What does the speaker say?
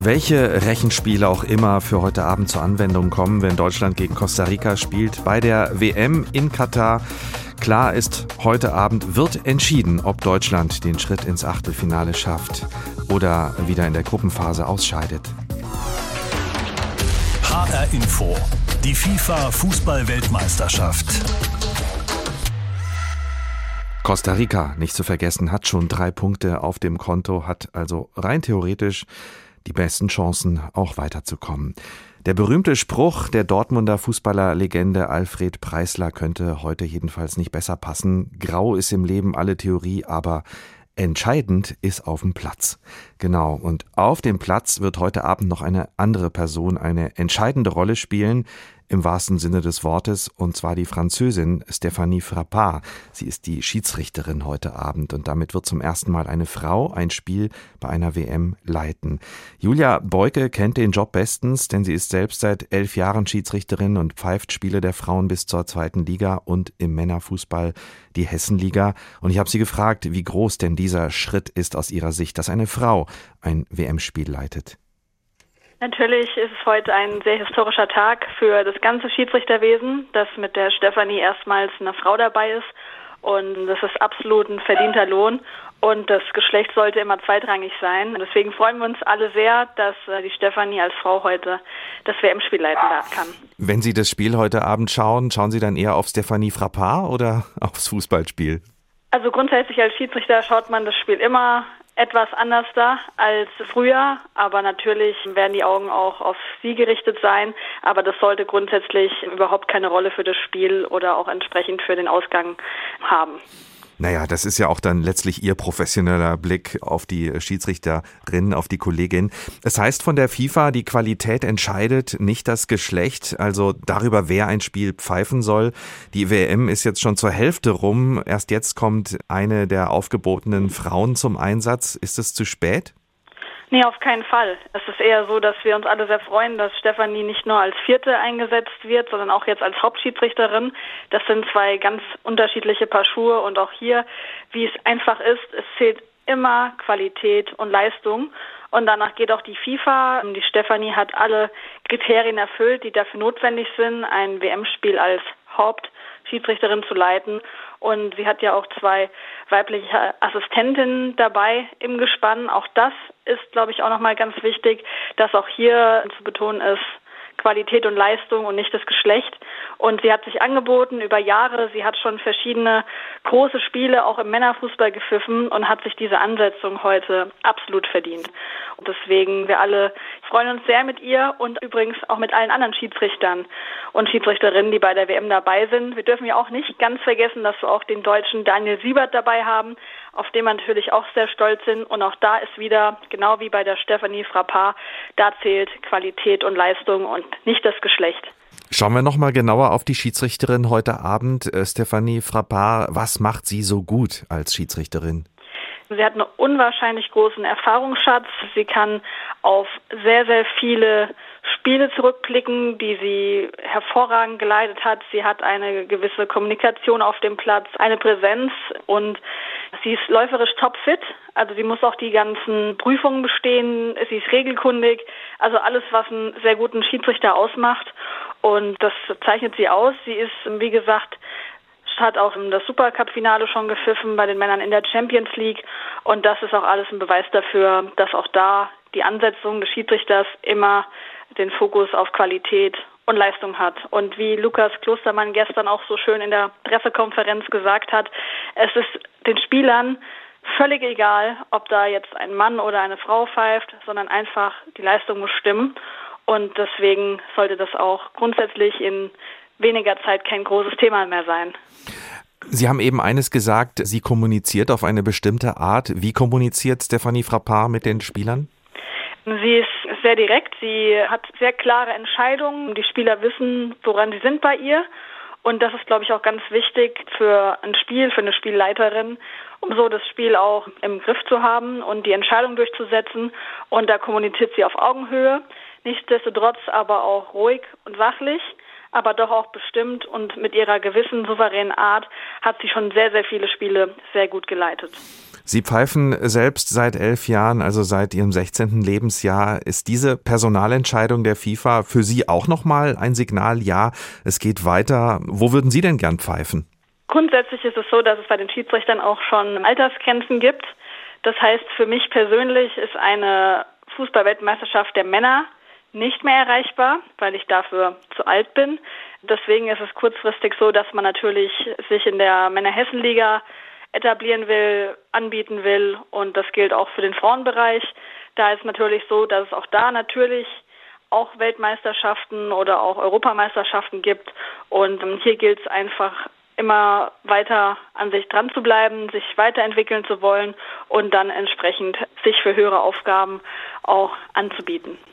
Welche Rechenspiele auch immer für heute Abend zur Anwendung kommen, wenn Deutschland gegen Costa Rica spielt bei der WM in Katar. Klar ist, heute Abend wird entschieden, ob Deutschland den Schritt ins Achtelfinale schafft oder wieder in der Gruppenphase ausscheidet. HR Info, die FIFA Fußball-Weltmeisterschaft. Costa Rica, nicht zu vergessen, hat schon drei Punkte auf dem Konto, hat also rein theoretisch die besten Chancen, auch weiterzukommen. Der berühmte Spruch der Dortmunder Fußballerlegende Alfred Preisler könnte heute jedenfalls nicht besser passen. Grau ist im Leben alle Theorie, aber entscheidend ist auf dem Platz. Genau, und auf dem Platz wird heute Abend noch eine andere Person eine entscheidende Rolle spielen, im wahrsten Sinne des Wortes, und zwar die Französin Stéphanie Frappard. Sie ist die Schiedsrichterin heute Abend und damit wird zum ersten Mal eine Frau ein Spiel bei einer WM leiten. Julia Beuke kennt den Job bestens, denn sie ist selbst seit elf Jahren Schiedsrichterin und pfeift Spiele der Frauen bis zur zweiten Liga und im Männerfußball die Hessenliga. Und ich habe sie gefragt, wie groß denn dieser Schritt ist aus ihrer Sicht, dass eine Frau ein WM-Spiel leitet. Natürlich ist es heute ein sehr historischer Tag für das ganze Schiedsrichterwesen, dass mit der Stefanie erstmals eine Frau dabei ist. Und das ist absolut ein verdienter Lohn. Und das Geschlecht sollte immer zweitrangig sein. Deswegen freuen wir uns alle sehr, dass äh, die Stefanie als Frau heute das WM-Spiel leiten kann. Wenn Sie das Spiel heute Abend schauen, schauen Sie dann eher auf Stefanie Frappard oder aufs Fußballspiel? Also grundsätzlich als Schiedsrichter schaut man das Spiel immer etwas anders da als früher, aber natürlich werden die Augen auch auf sie gerichtet sein, aber das sollte grundsätzlich überhaupt keine Rolle für das Spiel oder auch entsprechend für den Ausgang haben. Naja, das ist ja auch dann letztlich Ihr professioneller Blick auf die Schiedsrichterin, auf die Kollegin. Es heißt von der FIFA, die Qualität entscheidet, nicht das Geschlecht, also darüber, wer ein Spiel pfeifen soll. Die WM ist jetzt schon zur Hälfte rum. Erst jetzt kommt eine der aufgebotenen Frauen zum Einsatz. Ist es zu spät? Nee, auf keinen Fall. Es ist eher so, dass wir uns alle sehr freuen, dass Stefanie nicht nur als Vierte eingesetzt wird, sondern auch jetzt als Hauptschiedsrichterin. Das sind zwei ganz unterschiedliche Paar Schuhe und auch hier, wie es einfach ist, es zählt immer Qualität und Leistung. Und danach geht auch die FIFA. Die Stefanie hat alle Kriterien erfüllt, die dafür notwendig sind, ein WM-Spiel als Hauptschiedsrichterin zu leiten. Und sie hat ja auch zwei weibliche Assistentinnen dabei im Gespann. Auch das ist, glaube ich, auch nochmal ganz wichtig, dass auch hier zu betonen ist, Qualität und Leistung und nicht das Geschlecht. Und sie hat sich angeboten über Jahre. Sie hat schon verschiedene große Spiele auch im Männerfußball gepfiffen und hat sich diese Ansetzung heute absolut verdient. Und deswegen, wir alle freuen uns sehr mit ihr und übrigens auch mit allen anderen Schiedsrichtern und Schiedsrichterinnen, die bei der WM dabei sind. Wir dürfen ja auch nicht ganz vergessen, dass wir auch den deutschen Daniel Siebert dabei haben, auf den wir natürlich auch sehr stolz sind. Und auch da ist wieder, genau wie bei der Stefanie Frappard, da zählt Qualität und Leistung und nicht das Geschlecht. Schauen wir nochmal genauer auf die Schiedsrichterin heute Abend. Äh, Stefanie Frappard, was macht sie so gut als Schiedsrichterin? Sie hat einen unwahrscheinlich großen Erfahrungsschatz. Sie kann auf sehr, sehr viele Spiele zurückblicken, die sie hervorragend geleitet hat. Sie hat eine gewisse Kommunikation auf dem Platz, eine Präsenz und sie ist läuferisch topfit. Also sie muss auch die ganzen Prüfungen bestehen. Sie ist regelkundig. Also alles, was einen sehr guten Schiedsrichter ausmacht. Und das zeichnet sie aus. Sie ist, wie gesagt, hat auch das Supercup-Finale schon gepfiffen bei den Männern in der Champions League. Und das ist auch alles ein Beweis dafür, dass auch da die Ansetzung des Schiedsrichters immer den Fokus auf Qualität und Leistung hat. Und wie Lukas Klostermann gestern auch so schön in der Pressekonferenz gesagt hat, es ist den Spielern völlig egal, ob da jetzt ein Mann oder eine Frau pfeift, sondern einfach die Leistung muss stimmen. Und deswegen sollte das auch grundsätzlich in weniger Zeit kein großes Thema mehr sein. Sie haben eben eines gesagt, sie kommuniziert auf eine bestimmte Art. Wie kommuniziert Stefanie Frappard mit den Spielern? Sie ist sehr direkt, sie hat sehr klare Entscheidungen. Die Spieler wissen, woran sie sind bei ihr. Und das ist, glaube ich, auch ganz wichtig für ein Spiel, für eine Spielleiterin, um so das Spiel auch im Griff zu haben und die Entscheidung durchzusetzen. Und da kommuniziert sie auf Augenhöhe, nichtsdestotrotz aber auch ruhig und sachlich aber doch auch bestimmt und mit ihrer gewissen souveränen Art hat sie schon sehr, sehr viele Spiele sehr gut geleitet. Sie pfeifen selbst seit elf Jahren, also seit Ihrem 16. Lebensjahr. Ist diese Personalentscheidung der FIFA für Sie auch nochmal ein Signal, ja, es geht weiter? Wo würden Sie denn gern pfeifen? Grundsätzlich ist es so, dass es bei den Schiedsrichtern auch schon Altersgrenzen gibt. Das heißt, für mich persönlich ist eine Fußballweltmeisterschaft der Männer nicht mehr erreichbar, weil ich dafür zu alt bin. Deswegen ist es kurzfristig so, dass man natürlich sich in der Männerhessenliga etablieren will, anbieten will und das gilt auch für den Frauenbereich. Da ist natürlich so, dass es auch da natürlich auch Weltmeisterschaften oder auch Europameisterschaften gibt und hier gilt es einfach immer weiter an sich dran zu bleiben, sich weiterentwickeln zu wollen und dann entsprechend sich für höhere Aufgaben auch anzubieten.